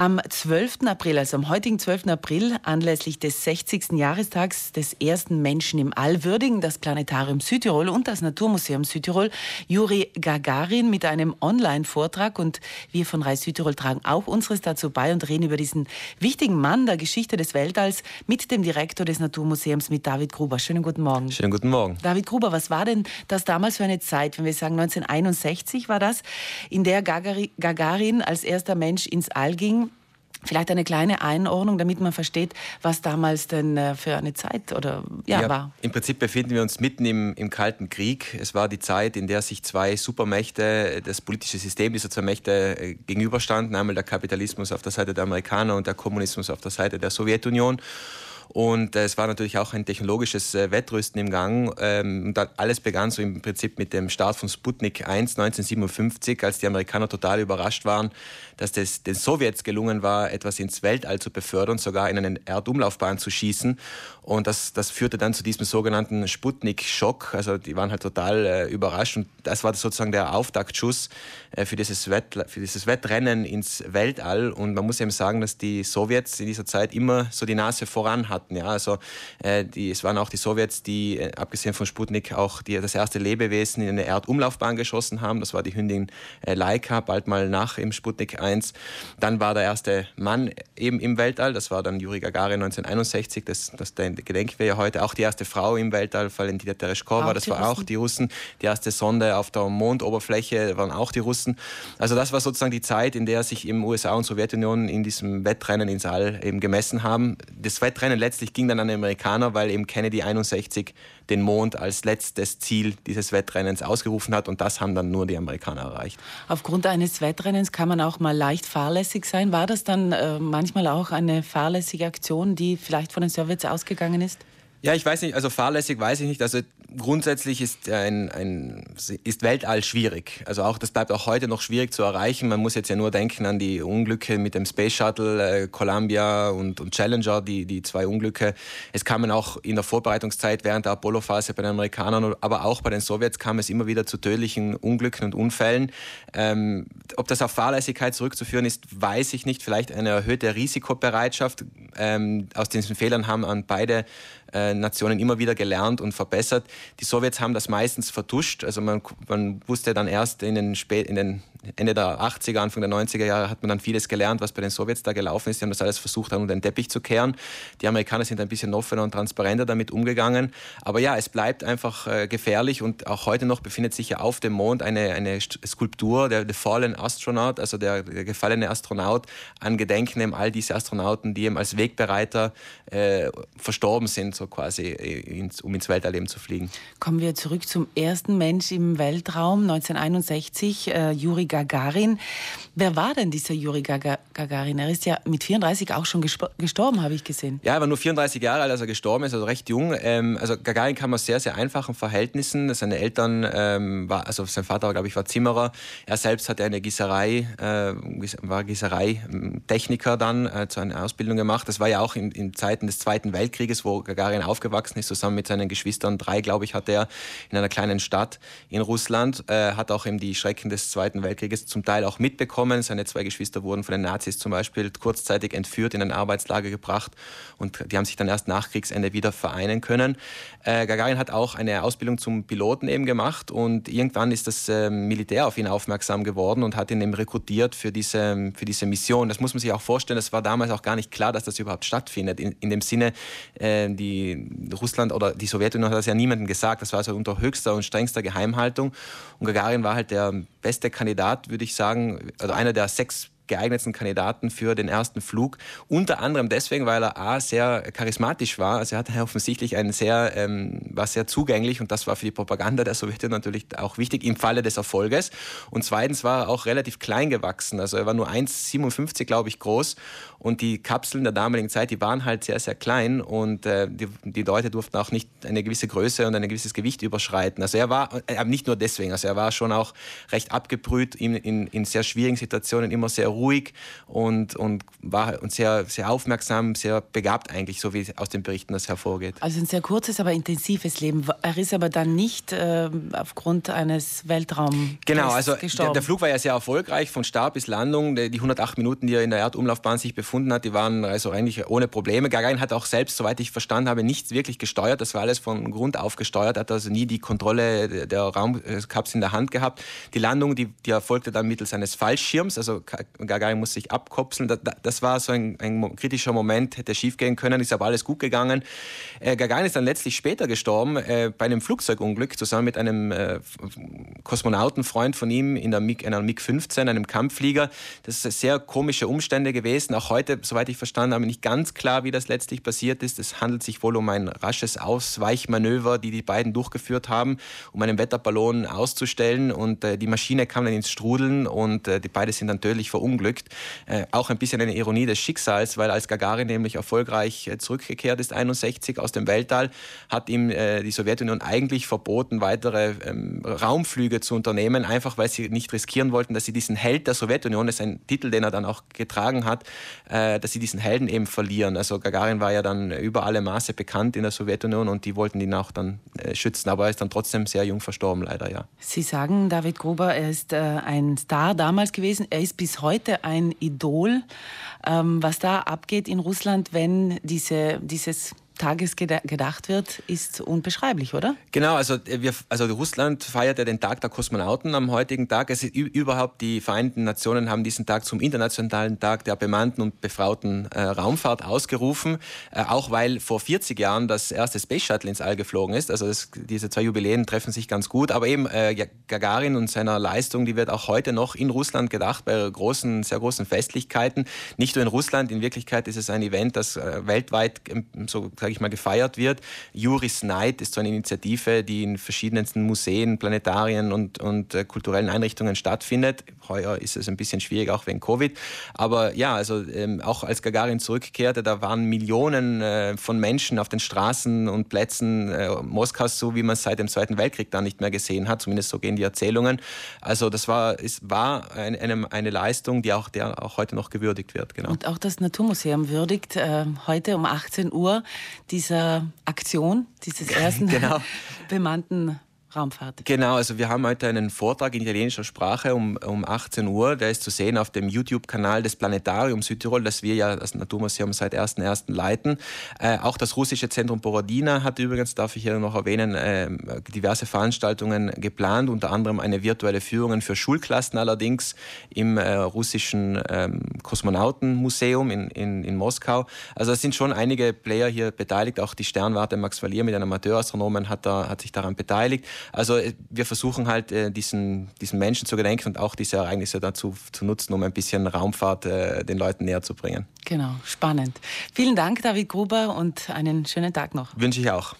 Am 12. April, also am heutigen 12. April, anlässlich des 60. Jahrestags des ersten Menschen im All, würdigen das Planetarium Südtirol und das Naturmuseum Südtirol Juri Gagarin mit einem Online-Vortrag. Und wir von Reis Südtirol tragen auch unseres dazu bei und reden über diesen wichtigen Mann der Geschichte des Weltalls mit dem Direktor des Naturmuseums, mit David Gruber. Schönen guten Morgen. Schönen guten Morgen. David Gruber, was war denn das damals für eine Zeit, wenn wir sagen 1961 war das, in der Gagarin als erster Mensch ins All ging? Vielleicht eine kleine Einordnung, damit man versteht, was damals denn äh, für eine Zeit oder ja, ja, war. Im Prinzip befinden wir uns mitten im, im, Kalten Krieg. Es war die Zeit, in der sich zwei Supermächte, das politische System dieser zwei Mächte äh, gegenüberstanden, einmal der Kapitalismus auf der Seite der Amerikaner und der Kommunismus auf der Seite der Sowjetunion. Und äh, es war natürlich auch ein technologisches äh, Wettrüsten im Gang. Ähm, und alles begann so im Prinzip mit dem Start von Sputnik 1 1957, als die Amerikaner total überrascht waren, dass es den Sowjets gelungen war, etwas ins Weltall zu befördern, sogar in eine Erdumlaufbahn zu schießen. Und das, das führte dann zu diesem sogenannten Sputnik-Schock. Also die waren halt total äh, überrascht. Und das war sozusagen der Auftaktschuss äh, für, dieses für dieses Wettrennen ins Weltall. Und man muss eben sagen, dass die Sowjets in dieser Zeit immer so die Nase voran hatten. Ja? Also äh, die, es waren auch die Sowjets, die äh, abgesehen von Sputnik auch die, das erste Lebewesen in eine Erdumlaufbahn geschossen haben. Das war die Hündin äh, Laika, bald mal nach im Sputnik 1. Dann war der erste Mann eben im Weltall. Das war dann Juri Gagarin 1961. Das, das, gedenken wir ja heute. Auch die erste Frau im Weltall, Valentina Tereshkova, das war auch die Russen. Die erste Sonde auf der Mondoberfläche waren auch die Russen. Also das war sozusagen die Zeit, in der sich im USA und Sowjetunion in diesem Wettrennen ins All eben gemessen haben. Das Wettrennen letztlich ging dann an die Amerikaner, weil eben Kennedy 61 den Mond als letztes Ziel dieses Wettrennens ausgerufen hat und das haben dann nur die Amerikaner erreicht. Aufgrund eines Wettrennens kann man auch mal leicht fahrlässig sein. War das dann äh, manchmal auch eine fahrlässige Aktion, die vielleicht von den Sowjets ausgegangen ist? Ja, ich weiß nicht, also fahrlässig weiß ich nicht. Also grundsätzlich ist, ein, ein, ist Weltall schwierig. Also auch das bleibt auch heute noch schwierig zu erreichen. Man muss jetzt ja nur denken an die Unglücke mit dem Space Shuttle, äh, Columbia und, und Challenger, die, die zwei Unglücke. Es kamen auch in der Vorbereitungszeit während der Apollo-Phase bei den Amerikanern, aber auch bei den Sowjets kam es immer wieder zu tödlichen Unglücken und Unfällen. Ähm, ob das auf Fahrlässigkeit zurückzuführen ist, weiß ich nicht. Vielleicht eine erhöhte Risikobereitschaft. Ähm, aus diesen Fehlern haben an beide äh, Nationen immer wieder gelernt und verbessert. Die Sowjets haben das meistens vertuscht. Also man, man wusste dann erst in den, Spä in den Ende der 80er, Anfang der 90er Jahre hat man dann vieles gelernt, was bei den Sowjets da gelaufen ist. Die haben das alles versucht, unter den Teppich zu kehren. Die Amerikaner sind ein bisschen offener und transparenter damit umgegangen. Aber ja, es bleibt einfach äh, gefährlich und auch heute noch befindet sich ja auf dem Mond eine, eine Skulptur, der The Fallen Astronaut, also der, der gefallene Astronaut, an Gedenken eben all diese Astronauten, die eben als Wegbereiter äh, verstorben sind, so quasi, äh, ins, um ins Weltall zu fliegen. Kommen wir zurück zum ersten Mensch im Weltraum, 1961, äh, Juri Gagarin. Wer war denn dieser Juri Gagarin? Er ist ja mit 34 auch schon gestorben, habe ich gesehen. Ja, er war nur 34 Jahre alt, als er gestorben ist, also recht jung. Ähm, also Gagarin kam aus sehr, sehr einfachen Verhältnissen. Seine Eltern, ähm, war, also sein Vater, glaube ich, war Zimmerer. Er selbst hatte eine Gießerei, äh, war Gießerei-Techniker dann, äh, zu einer Ausbildung gemacht. Das war ja auch in, in Zeiten des Zweiten Weltkrieges, wo Gagarin aufgewachsen ist, zusammen mit seinen Geschwistern. Drei, glaube ich, hatte er in einer kleinen Stadt in Russland. Äh, hat auch eben die Schrecken des Zweiten Weltkrieges zum Teil auch mitbekommen. Seine zwei Geschwister wurden von den Nazis zum Beispiel kurzzeitig entführt, in ein Arbeitslager gebracht und die haben sich dann erst nach Kriegsende wieder vereinen können. Äh, Gagarin hat auch eine Ausbildung zum Piloten eben gemacht und irgendwann ist das äh, Militär auf ihn aufmerksam geworden und hat ihn eben rekrutiert für diese, für diese Mission. Das muss man sich auch vorstellen, es war damals auch gar nicht klar, dass das überhaupt stattfindet. In, in dem Sinne, äh, die Russland oder die Sowjetunion hat das ja niemandem gesagt. Das war also unter höchster und strengster Geheimhaltung. Und Gagarin war halt der beste Kandidat, würde ich sagen, also einer der sechs geeignetsten Kandidaten für den ersten Flug. Unter anderem deswegen, weil er A, sehr charismatisch war. Also er hatte offensichtlich einen sehr, ähm, war sehr zugänglich und das war für die Propaganda der Sowjetunion natürlich auch wichtig im Falle des Erfolges. Und zweitens war er auch relativ klein gewachsen. Also er war nur 1,57 glaube ich groß und die Kapseln der damaligen Zeit, die waren halt sehr, sehr klein und äh, die, die Leute durften auch nicht eine gewisse Größe und ein gewisses Gewicht überschreiten. Also er war, äh, nicht nur deswegen, also er war schon auch recht abgebrüht in, in, in sehr schwierigen Situationen immer sehr ruhig ruhig und, und war und sehr, sehr aufmerksam, sehr begabt eigentlich, so wie aus den Berichten das hervorgeht. Also ein sehr kurzes, aber intensives Leben. Er ist aber dann nicht äh, aufgrund eines Weltraum Genau, also der, der, Flug war ja sehr erfolgreich von Start bis Landung. Die 108 Minuten, die er in der Erdumlaufbahn sich befunden hat, die waren also eigentlich ohne Probleme. Gagarin hat auch selbst, soweit ich verstanden habe, nichts wirklich gesteuert. Das war alles von Grund auf gesteuert. Er hat also nie die Kontrolle der Raumkapsel in der Hand gehabt. Die Landung, die, die erfolgte dann mittels eines Fallschirms. Also Gagarin muss sich abkopseln. Das, das war so ein, ein, kritischer Moment, hätte schiefgehen können. Ist aber alles gut gegangen. Äh, Gagarin ist dann letztlich später gestorben äh, bei einem Flugzeugunglück zusammen mit einem äh, Kosmonautenfreund von ihm in der MiG, einer MiG-15, einem Kampfflieger. Das sind sehr komische Umstände gewesen. Auch heute, soweit ich verstanden habe, nicht ganz klar, wie das letztlich passiert ist. Es handelt sich wohl um ein rasches Ausweichmanöver, die die beiden durchgeführt haben, um einen Wetterballon auszustellen. Und äh, die Maschine kam dann ins Strudeln und äh, die beiden sind dann tödlich verunglückt. Äh, auch ein bisschen eine Ironie des Schicksals, weil als Gagarin nämlich erfolgreich äh, zurückgekehrt ist, 61 aus dem Weltall, hat ihm äh, die Sowjetunion eigentlich verboten, weitere ähm, Raumflüge zu unternehmen, einfach weil sie nicht riskieren wollten, dass sie diesen Held der Sowjetunion, das ist ein Titel, den er dann auch getragen hat, dass sie diesen Helden eben verlieren. Also Gagarin war ja dann über alle Maße bekannt in der Sowjetunion und die wollten ihn auch dann schützen, aber er ist dann trotzdem sehr jung verstorben, leider, ja. Sie sagen, David Gruber, er ist ein Star damals gewesen, er ist bis heute ein Idol. Ähm, was da abgeht in Russland, wenn diese, dieses Tages gedacht wird, ist unbeschreiblich, oder? Genau, also, äh, wir, also Russland feiert ja den Tag der Kosmonauten am heutigen Tag. Es ist überhaupt die Vereinten Nationen haben diesen Tag zum internationalen Tag der bemannten und befrauten äh, Raumfahrt ausgerufen, äh, auch weil vor 40 Jahren das erste Space Shuttle ins All geflogen ist. Also das, diese zwei Jubiläen treffen sich ganz gut. Aber eben äh, Gagarin und seiner Leistung, die wird auch heute noch in Russland gedacht bei großen, sehr großen Festlichkeiten. Nicht nur in Russland. In Wirklichkeit ist es ein Event, das äh, weltweit ähm, so sage ich mal, gefeiert wird. Juris Night ist so eine Initiative, die in verschiedensten Museen, Planetarien und, und äh, kulturellen Einrichtungen stattfindet. Heuer ist es ein bisschen schwierig, auch wegen Covid. Aber ja, also ähm, auch als Gagarin zurückkehrte, da waren Millionen äh, von Menschen auf den Straßen und Plätzen äh, Moskaus, so wie man es seit dem Zweiten Weltkrieg da nicht mehr gesehen hat. Zumindest so gehen die Erzählungen. Also das war, es war eine, eine, eine Leistung, die auch, der auch heute noch gewürdigt wird. Genau. Und auch das Naturmuseum würdigt äh, heute um 18 Uhr dieser Aktion, dieses ersten genau. bemannten Raumfahrt. Genau, also wir haben heute einen Vortrag in italienischer Sprache um, um 18 Uhr. Der ist zu sehen auf dem YouTube-Kanal des Planetariums Südtirol, das wir ja das Naturmuseum seit 1.1. leiten. Äh, auch das russische Zentrum Borodina hat übrigens, darf ich hier noch erwähnen, äh, diverse Veranstaltungen geplant, unter anderem eine virtuelle Führung für Schulklassen allerdings im äh, russischen ähm, Kosmonautenmuseum in, in, in Moskau. Also es sind schon einige Player hier beteiligt, auch die Sternwarte Max Valier mit einem Amateurastronomen hat, hat sich daran beteiligt. Also äh, wir versuchen halt äh, diesen, diesen Menschen zu gedenken und auch diese Ereignisse dazu zu nutzen, um ein bisschen Raumfahrt äh, den Leuten näher zu bringen. Genau, spannend. Vielen Dank, David Gruber, und einen schönen Tag noch. Wünsche ich auch.